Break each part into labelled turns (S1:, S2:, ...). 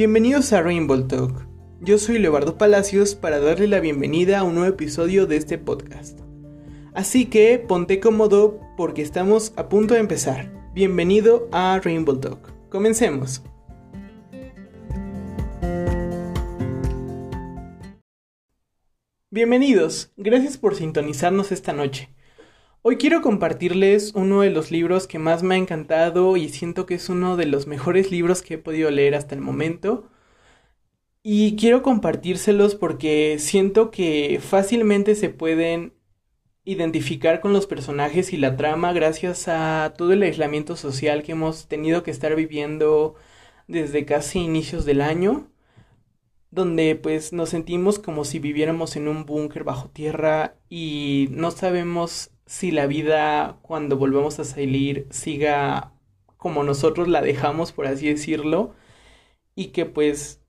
S1: Bienvenidos a Rainbow Talk. Yo soy Leobardo Palacios para darle la bienvenida a un nuevo episodio de este podcast. Así que ponte cómodo porque estamos a punto de empezar. Bienvenido a Rainbow Talk. Comencemos. Bienvenidos, gracias por sintonizarnos esta noche. Hoy quiero compartirles uno de los libros que más me ha encantado y siento que es uno de los mejores libros que he podido leer hasta el momento. Y quiero compartírselos porque siento que fácilmente se pueden identificar con los personajes y la trama gracias a todo el aislamiento social que hemos tenido que estar viviendo desde casi inicios del año, donde pues nos sentimos como si viviéramos en un búnker bajo tierra y no sabemos si la vida cuando volvemos a salir siga como nosotros la dejamos, por así decirlo, y que pues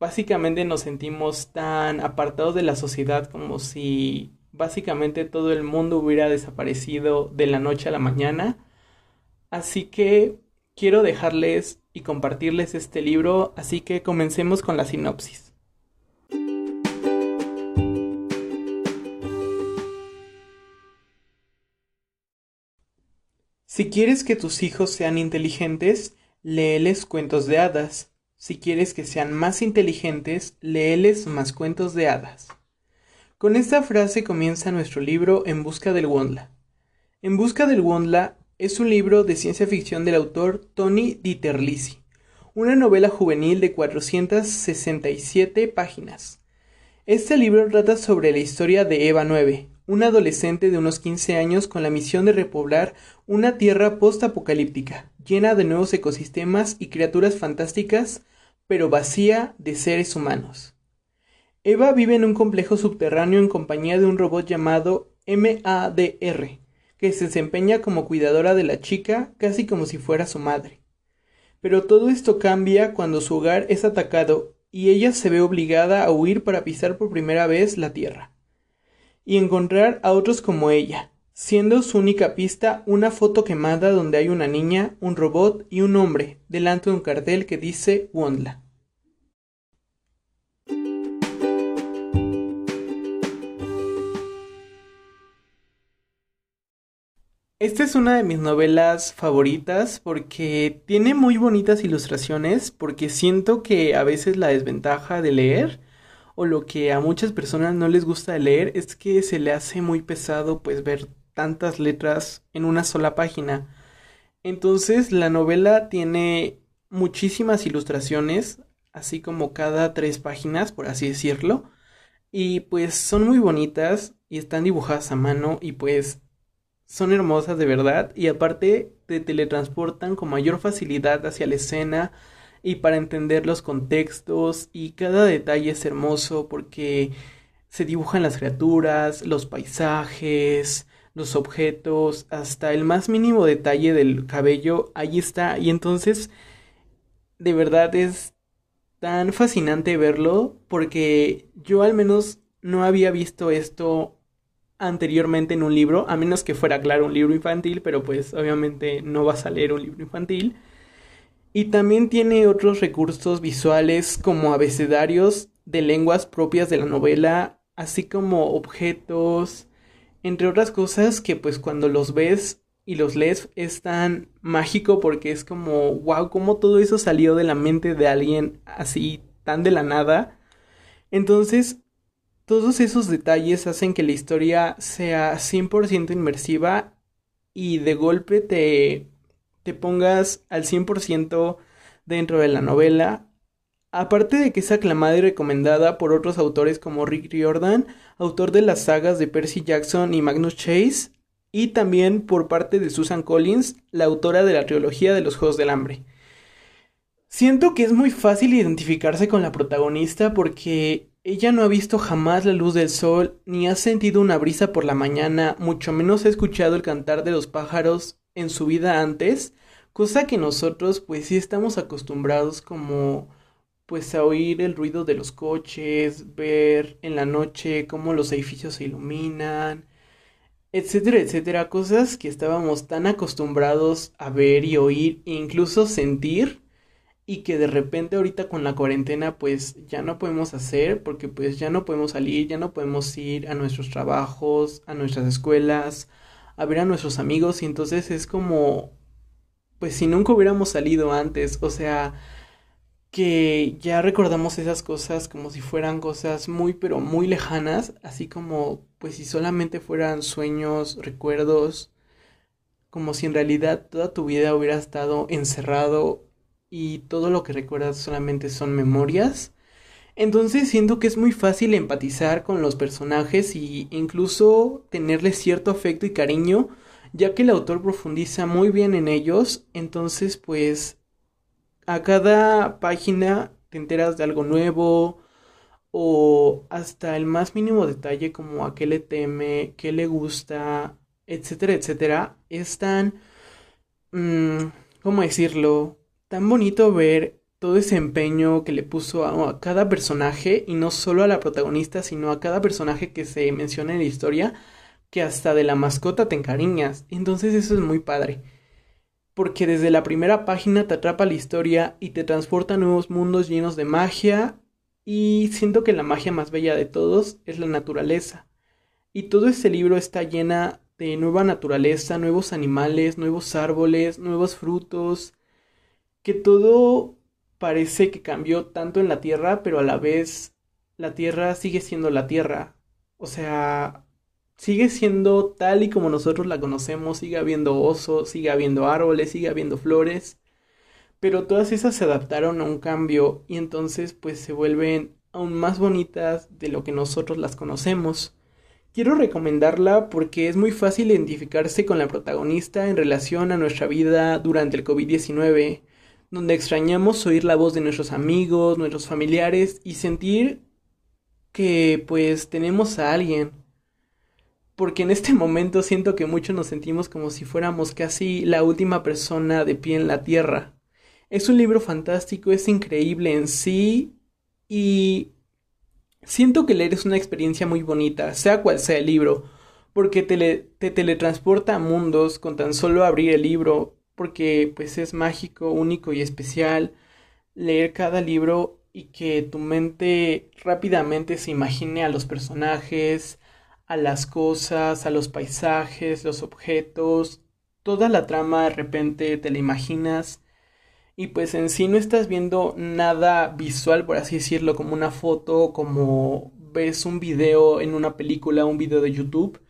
S1: básicamente nos sentimos tan apartados de la sociedad como si básicamente todo el mundo hubiera desaparecido de la noche a la mañana. Así que quiero dejarles y compartirles este libro, así que comencemos con la sinopsis. Si quieres que tus hijos sean inteligentes, léeles cuentos de hadas. Si quieres que sean más inteligentes, léeles más cuentos de hadas. Con esta frase comienza nuestro libro En busca del Wondla. En busca del Wondla es un libro de ciencia ficción del autor Tony Dieterlisi, una novela juvenil de 467 páginas. Este libro trata sobre la historia de Eva 9, un adolescente de unos 15 años con la misión de repoblar una tierra post-apocalíptica, llena de nuevos ecosistemas y criaturas fantásticas, pero vacía de seres humanos. Eva vive en un complejo subterráneo en compañía de un robot llamado MADR, que se desempeña como cuidadora de la chica casi como si fuera su madre. Pero todo esto cambia cuando su hogar es atacado y ella se ve obligada a huir para pisar por primera vez la tierra y encontrar a otros como ella, siendo su única pista una foto quemada donde hay una niña, un robot y un hombre delante de un cartel que dice Wondla. Esta es una de mis novelas favoritas porque tiene muy bonitas ilustraciones, porque siento que a veces la desventaja de leer o lo que a muchas personas no les gusta leer es que se le hace muy pesado pues ver tantas letras en una sola página. Entonces la novela tiene muchísimas ilustraciones, así como cada tres páginas, por así decirlo. Y pues son muy bonitas y están dibujadas a mano y pues son hermosas de verdad y aparte te teletransportan con mayor facilidad hacia la escena y para entender los contextos y cada detalle es hermoso porque se dibujan las criaturas, los paisajes, los objetos, hasta el más mínimo detalle del cabello, ahí está y entonces de verdad es tan fascinante verlo porque yo al menos no había visto esto anteriormente en un libro, a menos que fuera claro un libro infantil, pero pues obviamente no vas a leer un libro infantil. Y también tiene otros recursos visuales como abecedarios de lenguas propias de la novela, así como objetos, entre otras cosas que pues cuando los ves y los lees es tan mágico porque es como, wow, cómo todo eso salió de la mente de alguien así tan de la nada. Entonces, todos esos detalles hacen que la historia sea 100% inmersiva y de golpe te te pongas al 100% dentro de la novela. Aparte de que es aclamada y recomendada por otros autores como Rick Riordan, autor de las sagas de Percy Jackson y Magnus Chase, y también por parte de Susan Collins, la autora de la trilogía de los Juegos del Hambre. Siento que es muy fácil identificarse con la protagonista porque ella no ha visto jamás la luz del sol, ni ha sentido una brisa por la mañana, mucho menos ha escuchado el cantar de los pájaros en su vida antes, cosa que nosotros pues sí estamos acostumbrados como pues a oír el ruido de los coches, ver en la noche cómo los edificios se iluminan, etcétera, etcétera, cosas que estábamos tan acostumbrados a ver y oír e incluso sentir y que de repente ahorita con la cuarentena pues ya no podemos hacer porque pues ya no podemos salir, ya no podemos ir a nuestros trabajos, a nuestras escuelas, a ver a nuestros amigos y entonces es como pues si nunca hubiéramos salido antes, o sea, que ya recordamos esas cosas como si fueran cosas muy pero muy lejanas, así como pues si solamente fueran sueños, recuerdos, como si en realidad toda tu vida hubiera estado encerrado y todo lo que recuerdas solamente son memorias. Entonces siento que es muy fácil empatizar con los personajes y incluso tenerles cierto afecto y cariño, ya que el autor profundiza muy bien en ellos, entonces pues a cada página te enteras de algo nuevo o hasta el más mínimo detalle como a qué le teme, qué le gusta, etcétera, etcétera, es tan, mm, ¿cómo decirlo? Tan bonito ver todo ese empeño que le puso a, cada personaje y no solo a la protagonista, sino a cada personaje que se menciona en la historia, que hasta de la mascota te encariñas. Entonces eso es muy padre porque desde la primera página te atrapa la historia y te transporta a nuevos mundos llenos de magia y siento que la magia más bella de todos es la naturaleza. Y todo este libro está llena de nueva naturaleza, nuevos animales, nuevos árboles, nuevos frutos, que todo parece que cambió tanto en la Tierra, pero a la vez la Tierra sigue siendo la Tierra. O sea, sigue siendo tal y como nosotros la conocemos, sigue habiendo osos, sigue habiendo árboles, sigue habiendo flores, pero todas esas se adaptaron a un cambio y entonces pues se vuelven aún más bonitas de lo que nosotros las conocemos. Quiero recomendarla porque es muy fácil identificarse con la protagonista en relación a nuestra vida durante el COVID-19, donde extrañamos oír la voz de nuestros amigos, nuestros familiares y sentir que pues tenemos a alguien porque en este momento siento que muchos nos sentimos como si fuéramos casi la última persona de pie en la tierra. Es un libro fantástico, es increíble en sí y siento que leer es una experiencia muy bonita, sea cual sea el libro, porque te, te teletransporta a mundos con tan solo abrir el libro, porque pues es mágico, único y especial leer cada libro y que tu mente rápidamente se imagine a los personajes, a las cosas, a los paisajes, los objetos, toda la trama de repente te la imaginas y pues en sí no estás viendo nada visual, por así decirlo, como una foto, como ves un video en una película, un video de YouTube.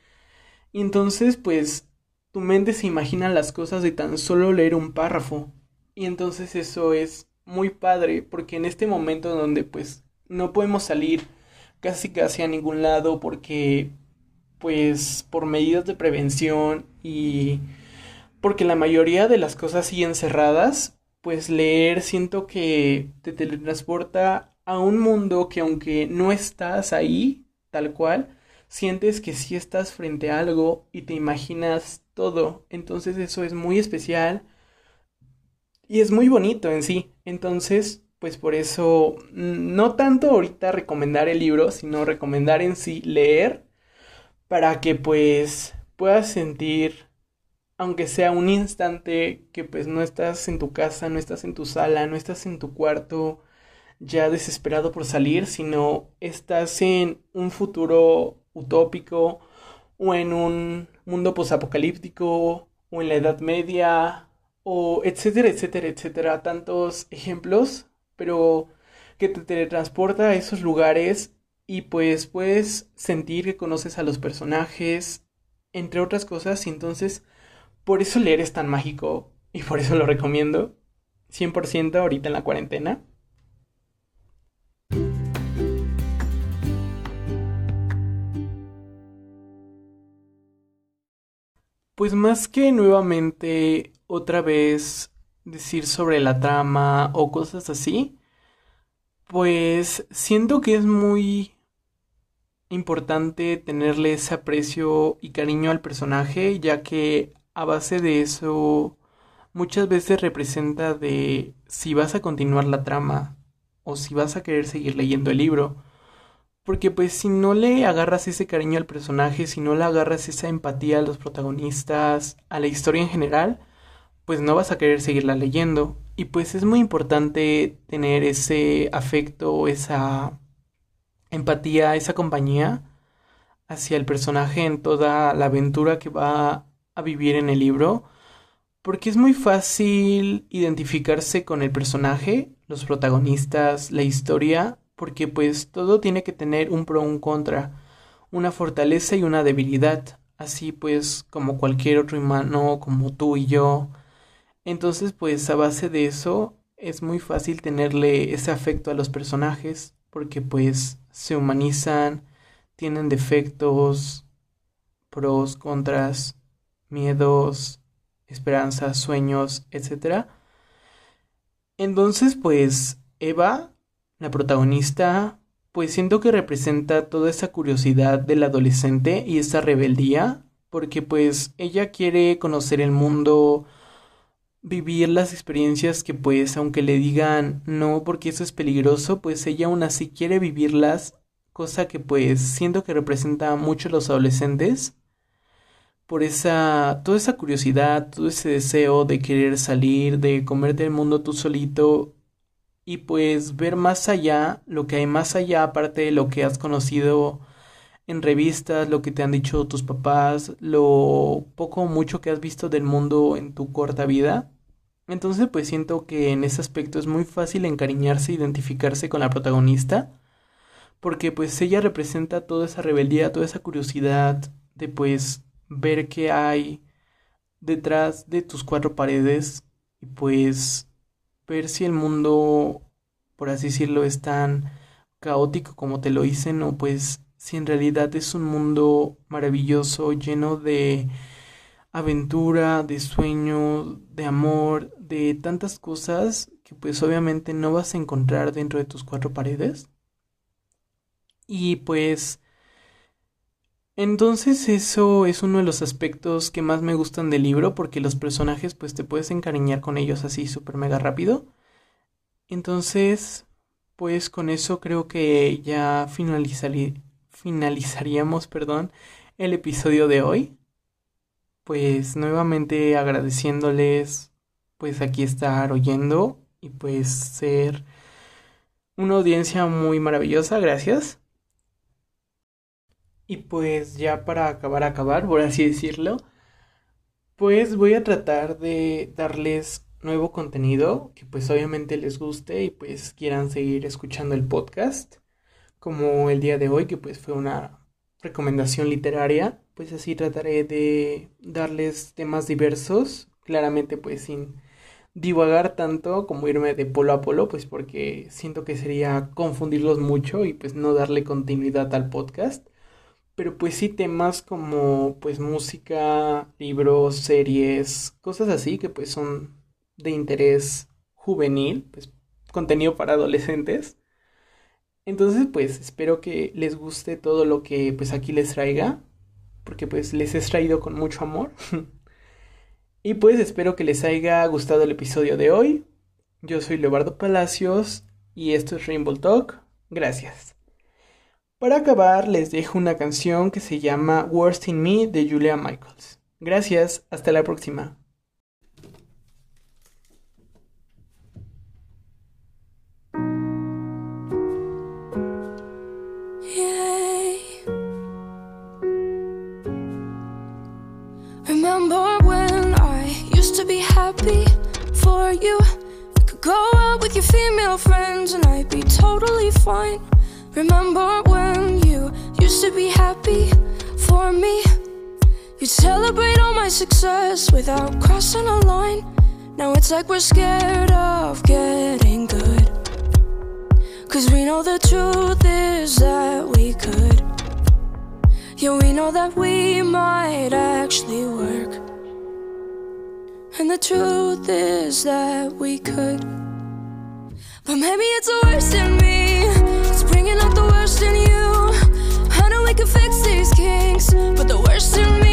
S1: Y entonces pues tu mente se imagina las cosas de tan solo leer un párrafo. Y entonces eso es muy padre porque en este momento donde pues no podemos salir casi casi a ningún lado porque pues por medidas de prevención y porque la mayoría de las cosas siguen cerradas, pues leer siento que te teletransporta a un mundo que aunque no estás ahí, tal cual, sientes que sí estás frente a algo y te imaginas todo. Entonces eso es muy especial y es muy bonito en sí. Entonces, pues por eso, no tanto ahorita recomendar el libro, sino recomendar en sí leer para que pues puedas sentir, aunque sea un instante, que pues no estás en tu casa, no estás en tu sala, no estás en tu cuarto ya desesperado por salir, sino estás en un futuro utópico o en un mundo posapocalíptico o en la Edad Media o etcétera, etcétera, etcétera, tantos ejemplos, pero que te teletransporta a esos lugares y pues puedes sentir que conoces a los personajes, entre otras cosas, y entonces por eso leer es tan mágico y por eso lo recomiendo 100% ahorita en la cuarentena. Pues más que nuevamente otra vez decir sobre la trama o cosas así, pues siento que es muy importante tenerle ese aprecio y cariño al personaje, ya que a base de eso muchas veces representa de si vas a continuar la trama o si vas a querer seguir leyendo el libro. Porque pues si no le agarras ese cariño al personaje, si no le agarras esa empatía a los protagonistas, a la historia en general, pues no vas a querer seguirla leyendo. Y pues es muy importante tener ese afecto, esa empatía, esa compañía hacia el personaje en toda la aventura que va a vivir en el libro, porque es muy fácil identificarse con el personaje, los protagonistas, la historia, porque pues todo tiene que tener un pro, un contra, una fortaleza y una debilidad, así pues como cualquier otro humano, como tú y yo, entonces, pues a base de eso es muy fácil tenerle ese afecto a los personajes porque pues se humanizan, tienen defectos, pros, contras, miedos, esperanzas, sueños, etc. Entonces, pues Eva, la protagonista, pues siento que representa toda esa curiosidad del adolescente y esa rebeldía, porque pues ella quiere conocer el mundo, vivir las experiencias que pues aunque le digan no porque eso es peligroso, pues ella aún así quiere vivirlas, cosa que pues siento que representa mucho a los adolescentes por esa toda esa curiosidad, todo ese deseo de querer salir, de comerte el mundo tú solito y pues ver más allá, lo que hay más allá aparte de lo que has conocido en revistas, lo que te han dicho tus papás, lo poco o mucho que has visto del mundo en tu corta vida. Entonces pues siento que en ese aspecto es muy fácil encariñarse, identificarse con la protagonista, porque pues ella representa toda esa rebeldía, toda esa curiosidad de pues ver qué hay detrás de tus cuatro paredes y pues ver si el mundo, por así decirlo, es tan caótico como te lo dicen o pues si en realidad es un mundo maravilloso, lleno de aventura, de sueño, de amor, de tantas cosas que pues obviamente no vas a encontrar dentro de tus cuatro paredes. Y pues entonces eso es uno de los aspectos que más me gustan del libro porque los personajes pues te puedes encariñar con ellos así súper mega rápido. Entonces pues con eso creo que ya finalizaría finalizaríamos, perdón, el episodio de hoy. Pues nuevamente agradeciéndoles pues aquí estar oyendo y pues ser una audiencia muy maravillosa, gracias. Y pues ya para acabar, acabar, por así decirlo, pues voy a tratar de darles nuevo contenido que pues obviamente les guste y pues quieran seguir escuchando el podcast como el día de hoy, que pues fue una recomendación literaria, pues así trataré de darles temas diversos, claramente pues sin divagar tanto como irme de polo a polo, pues porque siento que sería confundirlos mucho y pues no darle continuidad al podcast. Pero pues sí temas como pues música, libros, series, cosas así que pues son de interés juvenil, pues contenido para adolescentes. Entonces, pues espero que les guste todo lo que pues aquí les traiga, porque pues les he traído con mucho amor. y pues espero que les haya gustado el episodio de hoy. Yo soy Leobardo Palacios y esto es Rainbow Talk. Gracias. Para acabar, les dejo una canción que se llama Worst in Me de Julia Michaels. Gracias, hasta la próxima. happy for you. You could go out with your female friends and I'd be totally fine. Remember when you used to be happy for me? You'd celebrate all my success without crossing a line. Now it's like we're scared of getting good. Cause we know the truth is that we could. Yeah, we know that we might actually work. And the truth is that we could. But maybe it's worst in me. It's the worst in you. I know we can fix these kinks, but the worst in me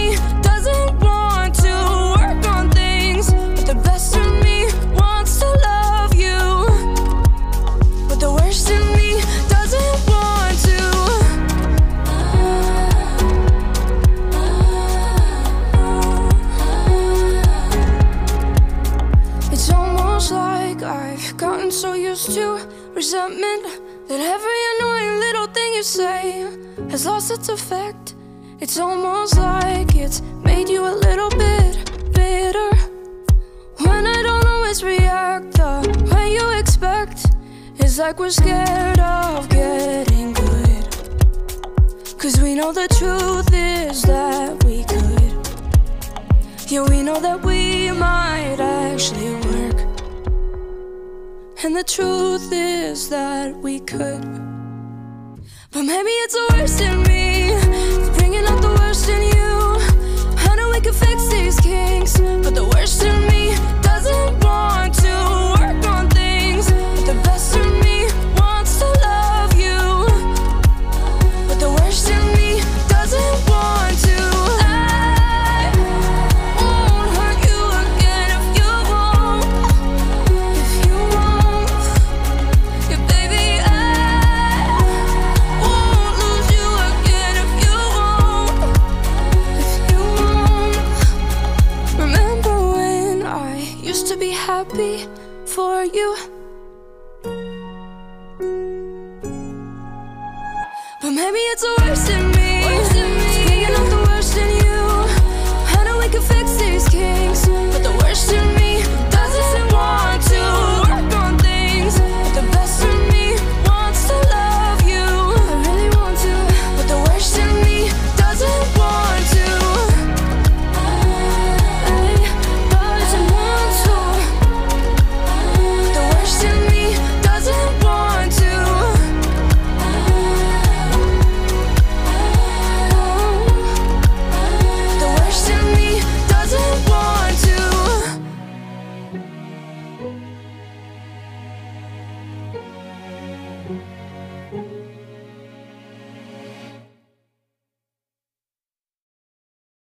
S2: gotten so used to resentment that every annoying little thing you say has lost its effect. It's almost like it's made you a little bit bitter. When I don't always react the way you expect, it's like we're scared of getting good. Cause we know the truth is that we could. Yeah, we know that we might actually work. And the truth is that we could. But maybe it's the worst in me. It's bringing out the worst in you. I know we can fix these kinks. But the worst in me